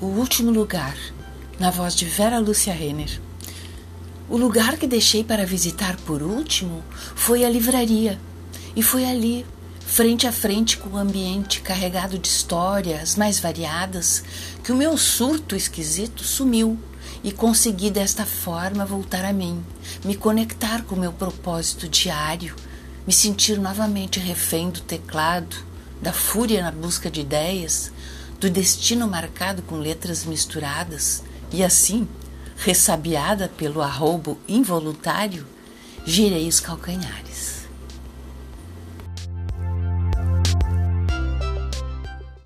O Último Lugar, na voz de Vera Lúcia Renner. O lugar que deixei para visitar por último foi a livraria, e foi ali, frente a frente com o ambiente carregado de histórias mais variadas, que o meu surto esquisito sumiu e consegui desta forma voltar a mim, me conectar com o meu propósito diário, me sentir novamente refém do teclado, da fúria na busca de ideias, do destino marcado com letras misturadas e assim, ressabiada pelo arroubo involuntário, girei os calcanhares.